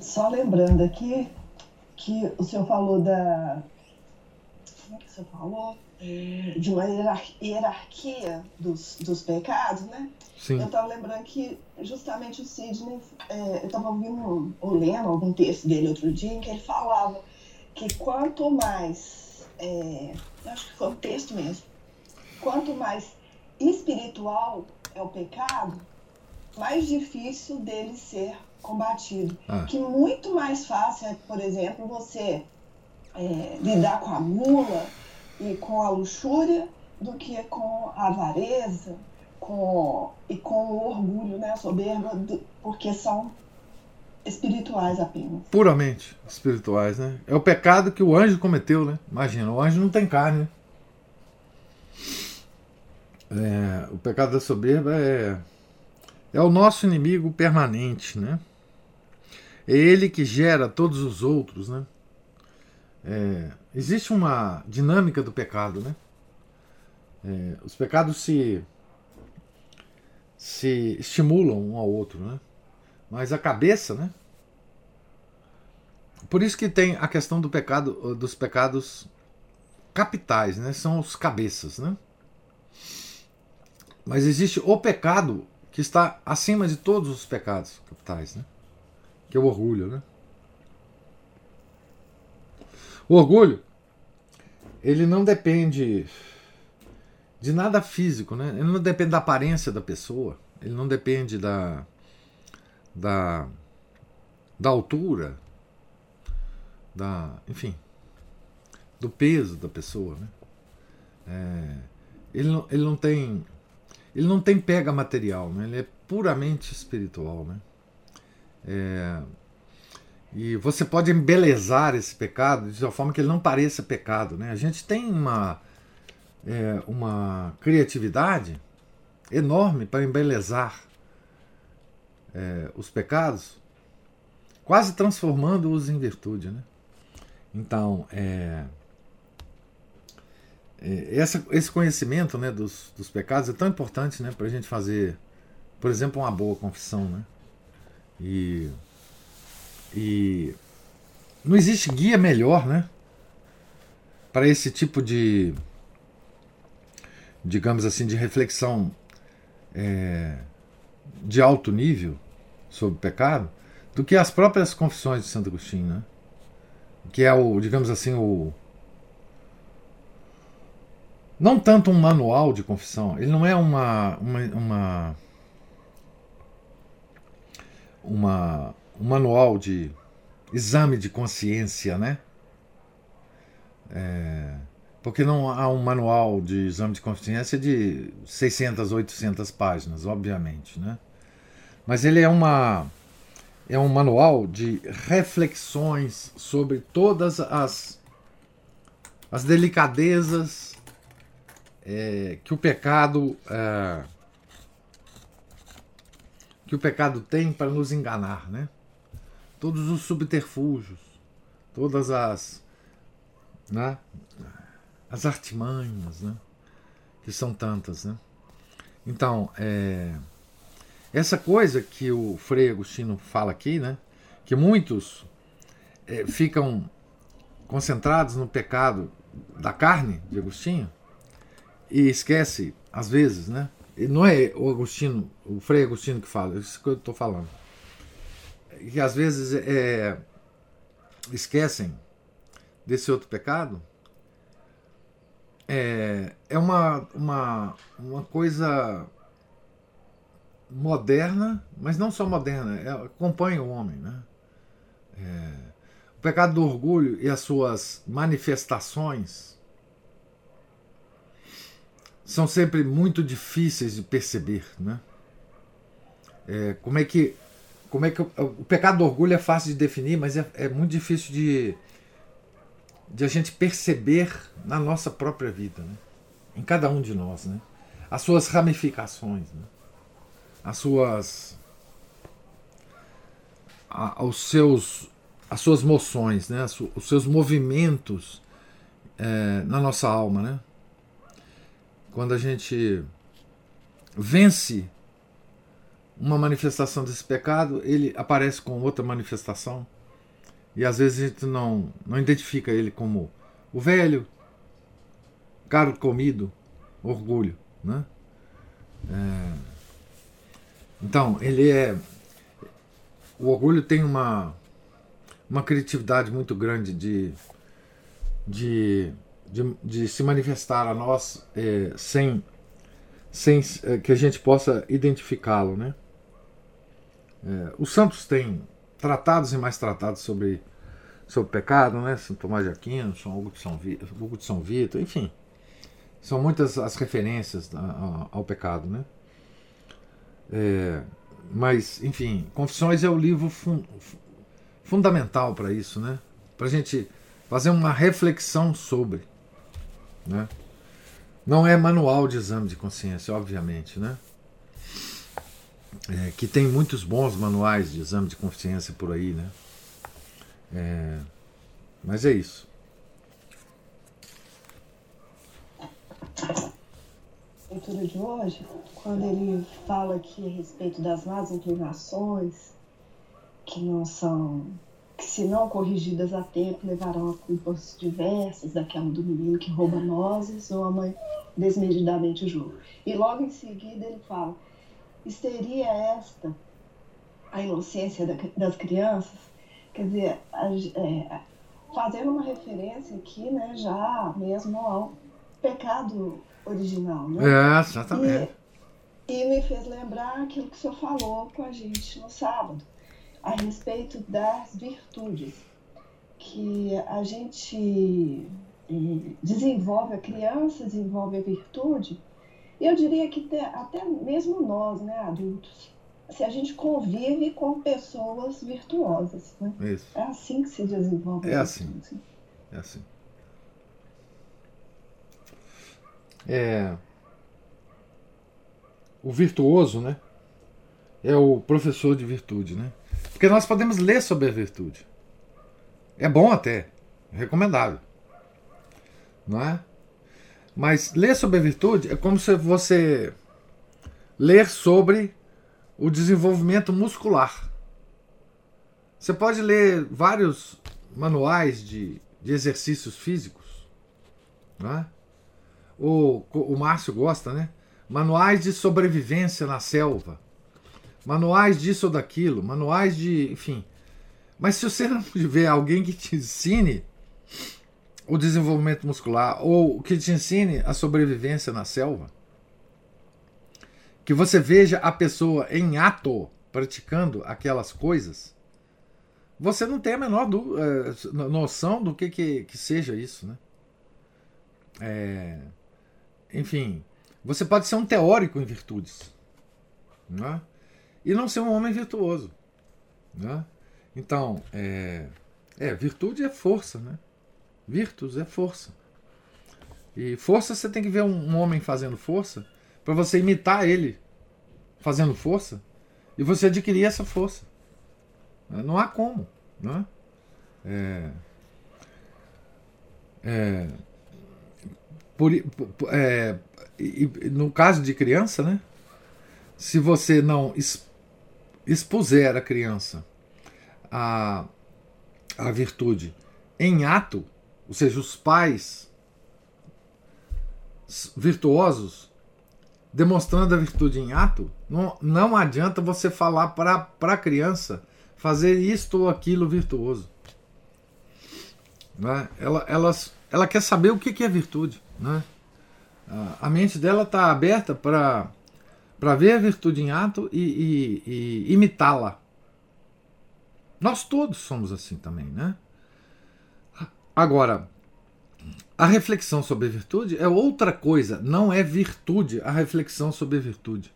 Só lembrando aqui que o senhor falou da. Como é que o senhor falou? É, de uma hierarquia dos, dos pecados, né? Sim. Eu estava lembrando que justamente o Sidney, é, eu estava ouvindo ou lendo algum texto dele outro dia em que ele falava que quanto mais, é, eu acho que foi um texto mesmo, quanto mais espiritual é o pecado, mais difícil dele ser combatido. Ah. Que muito mais fácil é, por exemplo, você é, lidar com a mula e com a luxúria do que com a avareza com, e com o orgulho, né, a soberba, do, porque são espirituais apenas. Puramente espirituais, né? É o pecado que o anjo cometeu, né? Imagina, o anjo não tem carne. Né? É, o pecado da soberba é, é o nosso inimigo permanente, né? É ele que gera todos os outros, né? É, existe uma dinâmica do pecado, né? É, os pecados se se estimulam um ao outro, né? Mas a cabeça, né? Por isso que tem a questão do pecado, dos pecados capitais, né? São os cabeças, né? Mas existe o pecado que está acima de todos os pecados capitais, né? que é o orgulho, né? O orgulho, ele não depende de nada físico, né? Ele não depende da aparência da pessoa, ele não depende da da, da altura, da, enfim, do peso da pessoa, né? É, ele, não, ele não tem ele não tem pega material, né? Ele é puramente espiritual, né? É, e você pode embelezar esse pecado de uma forma que ele não pareça pecado, né? A gente tem uma é, uma criatividade enorme para embelezar é, os pecados, quase transformando-os em virtude, né? Então, é, é, essa, esse conhecimento né, dos, dos pecados é tão importante né, para a gente fazer, por exemplo, uma boa confissão. Né? E, e não existe guia melhor né, para esse tipo de, digamos assim, de reflexão é, de alto nível sobre o pecado do que as próprias confissões de Santo Agostinho, né? que é o, digamos assim, o, não tanto um manual de confissão, ele não é uma uma, uma, uma um manual de exame de consciência, né? É, porque não há um manual de exame de consciência de 600, 800 páginas, obviamente, né? Mas ele é uma é um manual de reflexões sobre todas as as delicadezas é, que o pecado é, que o pecado tem para nos enganar, né? Todos os subterfúgios, todas as né? As artimanhas, né? Que são tantas, né? Então, é, essa coisa que o Frei Agostino fala aqui, né? Que muitos é, ficam concentrados no pecado da carne de Agostinho, e esquece, às vezes, né? Não é o Agostinho, o Frei Agostinho que fala, é isso que eu estou falando. Que às vezes é, esquecem desse outro pecado. É, é uma, uma, uma coisa moderna, mas não só moderna, é, acompanha o homem. Né? É, o pecado do orgulho e as suas manifestações são sempre muito difíceis de perceber, né? É, como é que como é que o, o, pecado do orgulho é fácil de definir, mas é, é, muito difícil de de a gente perceber na nossa própria vida, né? Em cada um de nós, né? As suas ramificações, né? As suas a, os seus as suas moções, né? os seus movimentos é, na nossa alma, né? quando a gente vence uma manifestação desse pecado, ele aparece com outra manifestação. E às vezes a gente não, não identifica ele como o velho, caro comido, orgulho. Né? É, então, ele é. O orgulho tem uma, uma criatividade muito grande de, de de, de se manifestar a nós é, sem, sem é, que a gente possa identificá-lo. Né? É, os santos têm tratados e mais tratados sobre, sobre pecado, né? São Tomás de Aquino, São Hugo de São, Vito, Hugo de São Vito, enfim. São muitas as referências ao, ao pecado. Né? É, mas, enfim, Confissões é o livro fun, fundamental para isso, né? para a gente fazer uma reflexão sobre. Né? Não é manual de exame de consciência, obviamente, né? É, que tem muitos bons manuais de exame de consciência por aí, né? É, mas é isso. A leitura de hoje, quando ele fala aqui a respeito das más inclinações, que não são que, se não corrigidas a tempo, levarão a culpas diversas, daquela do menino que rouba nozes ou a mãe desmedidamente julga. E logo em seguida ele fala: seria esta a inocência das crianças? Quer dizer, é, fazendo uma referência aqui, né, já mesmo ao pecado original, né? É, exatamente. E, e me fez lembrar aquilo que o senhor falou com a gente no sábado a respeito das virtudes. que a gente eh, desenvolve, a criança desenvolve a virtude, eu diria que até mesmo nós, né, adultos, se a gente convive com pessoas virtuosas. Né? É assim que se desenvolve. É assim. É assim. É, o virtuoso, né? É o professor de virtude, né? Porque nós podemos ler sobre a virtude. É bom até, é recomendável. Não é? Mas ler sobre a virtude é como se você ler sobre o desenvolvimento muscular. Você pode ler vários manuais de, de exercícios físicos. Não é? O, o Márcio gosta, né? Manuais de sobrevivência na selva. Manuais disso ou daquilo. Manuais de. Enfim. Mas se você não tiver alguém que te ensine o desenvolvimento muscular ou que te ensine a sobrevivência na selva, que você veja a pessoa em ato praticando aquelas coisas, você não tem a menor do, é, noção do que, que, que, seja isso, né? É, enfim, você pode ser um teórico em virtudes né? e não ser um homem virtuoso. Né? Então, é, é, virtude é força, né? Virtus é força. E força você tem que ver um, homem fazendo força para você imitar ele fazendo força e você adquirir essa força. Não há como. Né? É, é, por, é, no caso de criança, né? Se você não expuser a criança a, a virtude em ato, ou seja, os pais virtuosos demonstrando a virtude em ato, não, não adianta você falar para a criança fazer isto ou aquilo virtuoso. Né? Ela, ela, ela quer saber o que é virtude. Né? A mente dela está aberta para ver a virtude em ato e, e, e imitá-la. Nós todos somos assim também, né? Agora, a reflexão sobre virtude é outra coisa, não é virtude a reflexão sobre virtude.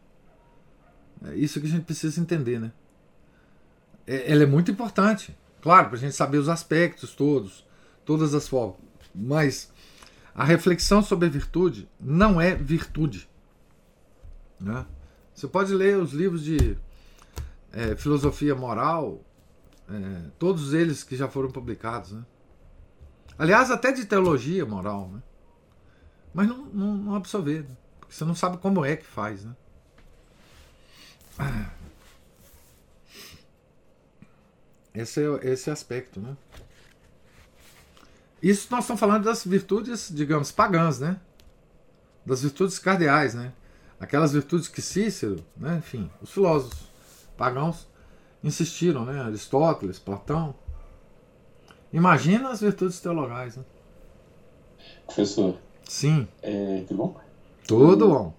É isso que a gente precisa entender, né? É, ela é muito importante, claro, para a gente saber os aspectos todos, todas as formas. Mas a reflexão sobre virtude não é virtude. Né? Você pode ler os livros de é, filosofia moral, é, todos eles que já foram publicados. Né? Aliás, até de teologia moral. Né? Mas não, não, não absorver, né? porque você não sabe como é que faz. Né? Esse é esse aspecto, né? Isso nós estamos falando das virtudes, digamos, pagãs, né? Das virtudes cardeais, né? Aquelas virtudes que Cícero, né? enfim, os filósofos pagãos insistiram, né? Aristóteles, Platão. Imagina as virtudes teologais, né? Professor. Sim. É, tudo bom? Tudo bom.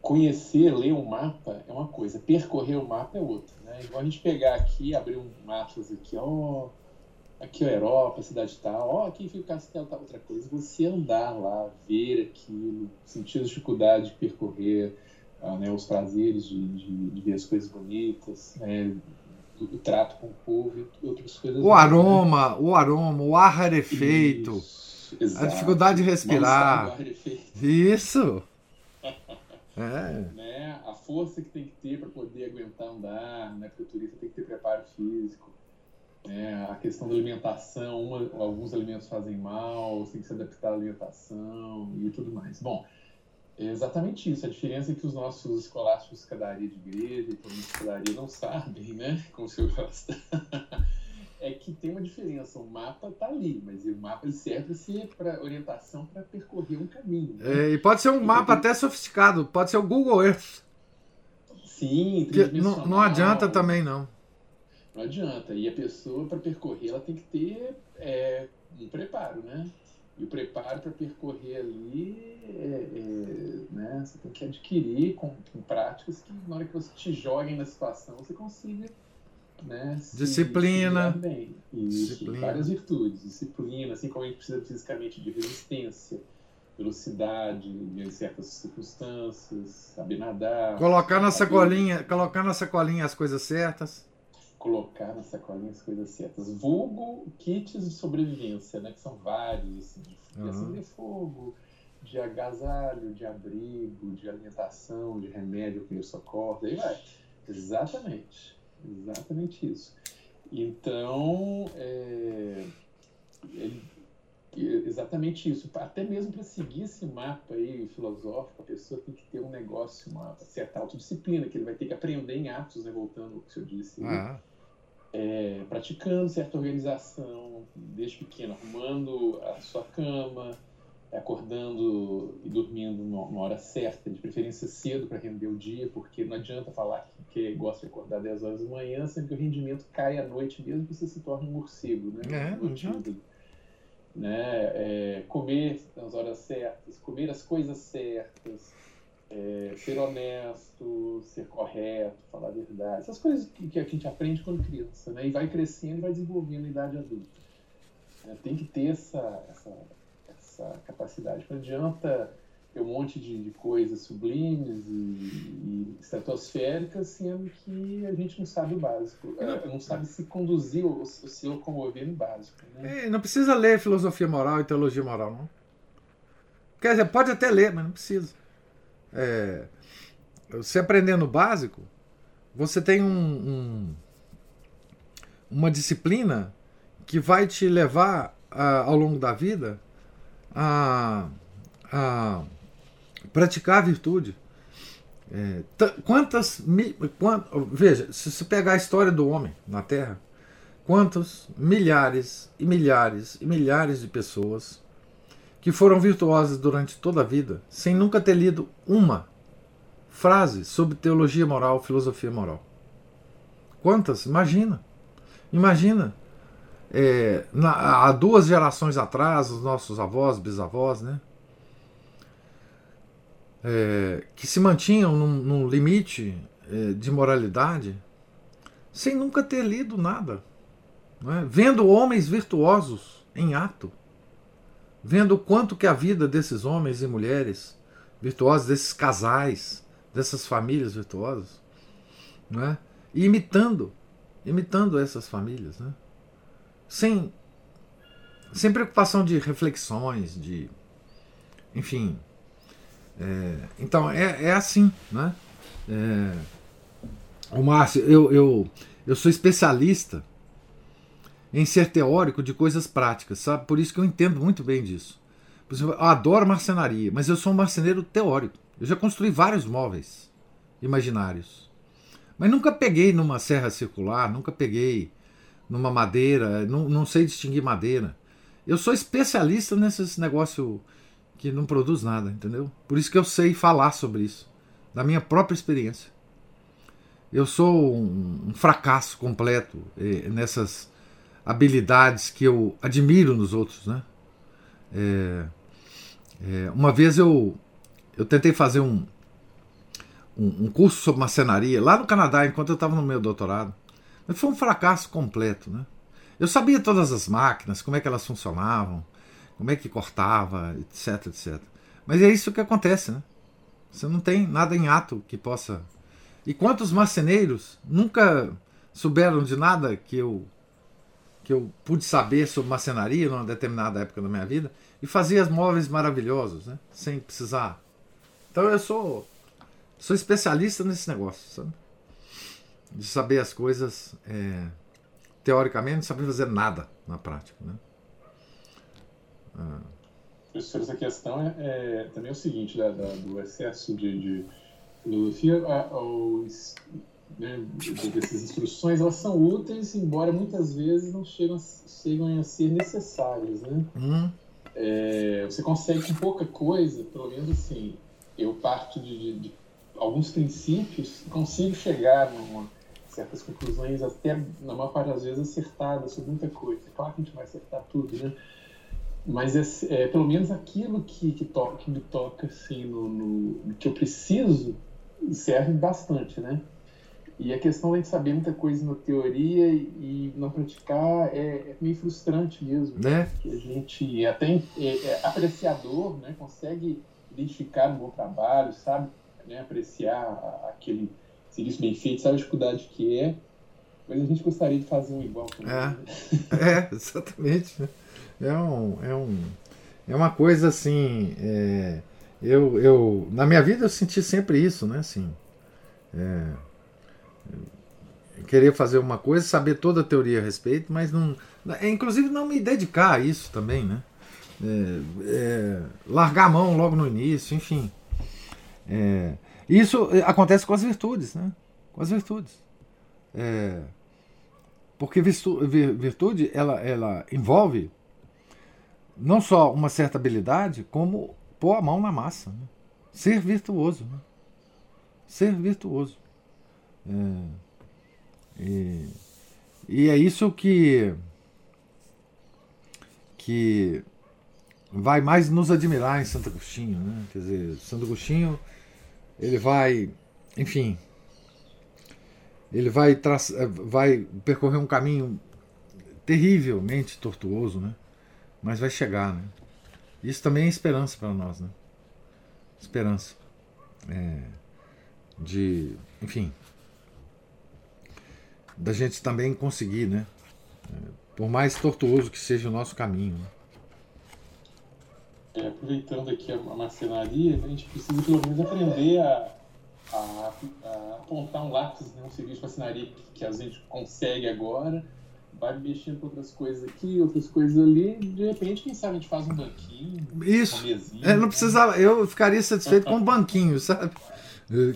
Conhecer, ler um mapa é uma coisa, percorrer o mapa é outra. Né? Igual a gente pegar aqui, abrir um mapa aqui, ó. Aqui é a Europa, a cidade tal, ó, aqui fica o castelo, tal, outra coisa. Você andar lá, ver aquilo, sentir a dificuldade de percorrer, ah, né, os prazeres de, de, de, ver as coisas bonitas, né, o, trato com o povo e outras coisas. O mais, aroma, né? o aroma, o ar rarefeito, Isso, a dificuldade de respirar. Isso. É. Né? A força que tem que ter para poder aguentar andar, né? Porque o turista tem que ter preparo físico. É, a questão da alimentação, uma, alguns alimentos fazem mal, tem que se adaptar à alimentação e tudo mais. Bom, é exatamente isso. A diferença é que os nossos escolásticos escadaria de igreja e escadaria não sabem, né? Como se gosta. é que tem uma diferença. O mapa está ali, mas o mapa serve para orientação para percorrer um caminho. Né? É, e pode ser um então, mapa até sofisticado, pode ser o Google Earth. Sim, não, não adianta também não. Não adianta. E a pessoa, para percorrer, ela tem que ter é, um preparo, né? E o preparo para percorrer ali, é, é, né? Você tem que adquirir com, com, práticas que, na hora que você te joguem na situação, você consiga né, disciplina. Se bem. Isso, disciplina. várias virtudes. Disciplina, assim como a gente precisa fisicamente de resistência, velocidade em certas circunstâncias, saber nadar. Colocar na sacolinha, colocar na sacolinha as coisas certas. Colocar na sacolinha as coisas certas. Vulgo kits de sobrevivência, né? Que são vários, assim, de, uhum. de fogo, de agasalho, de abrigo, de alimentação, de remédio, primeiro socorro, aí vai. Exatamente. Exatamente isso. Então, é, ele exatamente isso. Até mesmo para seguir esse mapa aí filosófico, a pessoa tem que ter um negócio, uma certa autodisciplina, que ele vai ter que aprender em atos, né, voltando ao que o senhor disse. Né? É, praticando certa organização, desde pequeno, arrumando a sua cama, acordando e dormindo numa hora certa, de preferência cedo para render o dia, porque não adianta falar que, que gosta de acordar 10 horas da manhã, sendo que o rendimento cai à noite mesmo que você se torne um morcego, né? É, não adianta né? É, comer nas horas certas, comer as coisas certas, é, ser honesto, ser correto, falar a verdade. Essas coisas que, que a gente aprende quando criança, né? E vai crescendo e vai desenvolvendo na idade adulta. É, tem que ter essa, essa, essa capacidade. Não adianta ter um monte de, de coisas sublimes e, e, estratosféricas, sendo que a gente não sabe o básico, não, não sabe se conduzir ou se locomover no básico. Né? É, não precisa ler filosofia moral e teologia moral, não. Quer dizer, pode até ler, mas não precisa. É, você aprendendo básico, você tem um, um, uma disciplina que vai te levar a, ao longo da vida a, a praticar a virtude. É, quantas. Quant, veja, se você pegar a história do homem na Terra, quantos milhares e milhares e milhares de pessoas que foram virtuosas durante toda a vida, sem nunca ter lido uma frase sobre teologia moral, filosofia moral. Quantas? Imagina. Imagina. É, na, há duas gerações atrás, os nossos avós, bisavós, né? é, que se mantinham num, num limite é, de moralidade sem nunca ter lido nada, é? vendo homens virtuosos em ato, vendo o quanto que a vida desses homens e mulheres virtuosos, desses casais, dessas famílias virtuosas, é? e imitando, imitando essas famílias, né? sem, sem preocupação de reflexões, de, enfim, é, então é, é assim, né? É, o Márcio, eu, eu, eu sou especialista em ser teórico de coisas práticas, sabe? Por isso que eu entendo muito bem disso. Por exemplo, eu adoro marcenaria, mas eu sou um marceneiro teórico. Eu já construí vários móveis imaginários. Mas nunca peguei numa serra circular, nunca peguei numa madeira, não, não sei distinguir madeira. Eu sou especialista nesses negócio que não produz nada, entendeu? Por isso que eu sei falar sobre isso, da minha própria experiência. Eu sou um, um fracasso completo eh, nessas habilidades que eu admiro nos outros, né? É, é, uma vez eu, eu tentei fazer um, um, um, curso sobre macenaria lá no Canadá, enquanto eu estava no meu doutorado. Mas foi um fracasso completo, né? Eu sabia todas as máquinas, como é que elas funcionavam, como é que cortava, etc, etc. Mas é isso que acontece, né? Você não tem nada em ato que possa. E quantos marceneiros nunca souberam de nada que eu que eu pude saber sobre marcenaria numa determinada época da minha vida e fazia móveis maravilhosos, né? Sem precisar. Então eu sou sou especialista nesse negócio, sabe? De saber as coisas é, teoricamente, não saber fazer nada na prática, né? Ah. Professor, essa questão é, é, também é o seguinte, da, da, do excesso de, de filosofia, os, né, dessas instruções, elas são úteis, embora muitas vezes não chegam, chegam a ser necessárias, né? Uhum. É, você consegue com pouca coisa, pelo menos assim, eu parto de, de, de alguns princípios consigo chegar a certas conclusões até, na maior parte das vezes, acertadas sobre muita coisa. Claro que a gente vai acertar tudo, né? mas é, é, pelo menos aquilo que, que, toca, que me toca assim no, no, que eu preciso serve bastante, né? E a questão de saber muita coisa na teoria e não praticar é, é meio frustrante mesmo. Né? Que a gente até é, é apreciador, né? Consegue identificar um bom trabalho, sabe? Né? Apreciar aquele serviço bem feito, sabe a dificuldade que é. Mas a gente gostaria de fazer um igual também. É, né? é exatamente. Né? É, um, é, um, é uma coisa assim. É, eu, eu, na minha vida eu senti sempre isso, né? Assim, é, querer fazer uma coisa, saber toda a teoria a respeito, mas não. É, inclusive não me dedicar a isso também, né? É, é, largar a mão logo no início, enfim. É, isso acontece com as virtudes, né? Com as virtudes. É, porque virtude ela, ela envolve não só uma certa habilidade, como pôr a mão na massa. Né? Ser virtuoso. Né? Ser virtuoso. É, e, e é isso que, que vai mais nos admirar em Santo Agostinho. Né? Quer dizer, Santo Agostinho ele vai, enfim, ele vai, vai percorrer um caminho terrivelmente tortuoso, né? mas vai chegar. Né? Isso também é esperança para nós. Né? Esperança. É, de, enfim, da gente também conseguir, né? É, por mais tortuoso que seja o nosso caminho. Né? É, aproveitando aqui a, marcenaria, a gente precisa pelo menos aprender a, a, a apontar um lápis em né, um serviço de marcenaria que, que a gente consegue agora, vai mexendo com outras coisas aqui, outras coisas ali, de repente, quem sabe a gente faz um banquinho, Isso. mesinha. É, não precisava, eu ficaria satisfeito com um banquinho, sabe?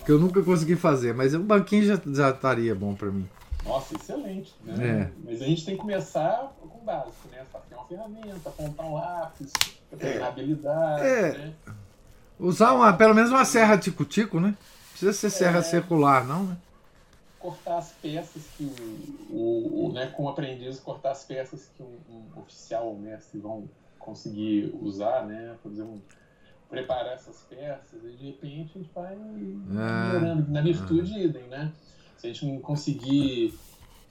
Que eu nunca consegui fazer, mas um banquinho já, já estaria bom para mim. Nossa, excelente. Né? É. Mas a gente tem que começar com básico, né? Ter uma ferramenta, apontar um lápis, treinar é. habilidade. É. Né? Usar uma, pelo menos uma serra tico-tico, né? Precisa ser serra é. circular, não, né? Cortar as peças que o, o, o né, como aprendiz, cortar as peças que um, um oficial, um mestre vão conseguir usar, né? Fazer um, preparar essas peças e de repente a gente vai ah. melhorando. Na virtude, ah. idem, né? Se a gente não conseguir.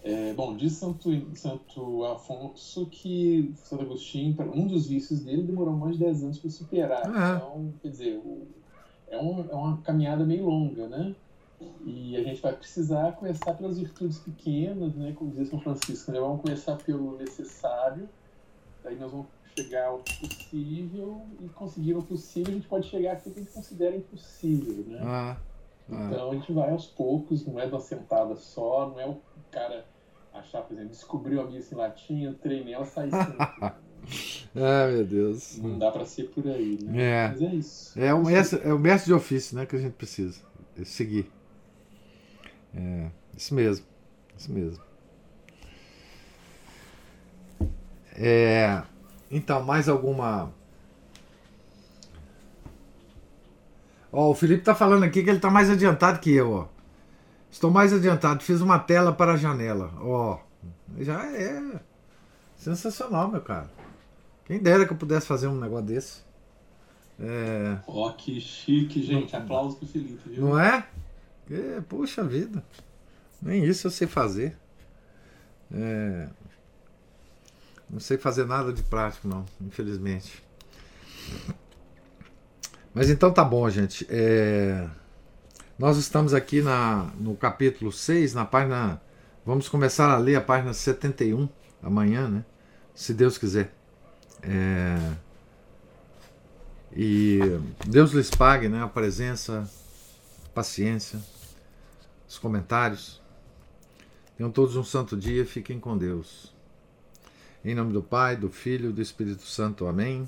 É, bom, diz Santo, Santo Afonso que Santo Agostinho, um dos vícios dele, demorou mais de 10 anos para superar. Ah. Então, quer dizer, é, um, é uma caminhada meio longa, né? E a gente vai precisar começar pelas virtudes pequenas, né? Como dizia São Francisco, né? Vamos começar pelo necessário, daí nós vamos chegar ao possível e conseguir o possível, a gente pode chegar aqui que a gente considera impossível, né? Ah. Ah. Então a gente vai aos poucos, não é uma sentada só, não é o cara achar, por exemplo, descobriu a missa em latim, entrei nela, saí ah, meu Deus. Não dá para ser por aí, né? É. Mas é isso. É o, mestre, é o mestre de ofício, né, que a gente precisa. Seguir. É, isso mesmo. Isso mesmo. É, então, mais alguma Ó, o Felipe tá falando aqui que ele tá mais adiantado que eu, ó. Estou mais adiantado, fiz uma tela para a janela. Ó, já é sensacional, meu cara. Quem dera que eu pudesse fazer um negócio desse. É... Ó, que chique, gente. Aplausos pro Felipe, viu? Não é? é? Poxa vida. Nem isso eu sei fazer. É... Não sei fazer nada de prático, não, infelizmente. Mas então tá bom, gente. É... Nós estamos aqui na, no capítulo 6, na página. Vamos começar a ler a página 71 amanhã, né? Se Deus quiser. É... E Deus lhes pague né, a presença, a paciência, os comentários. Tenham todos um santo dia, fiquem com Deus. Em nome do Pai, do Filho e do Espírito Santo. Amém.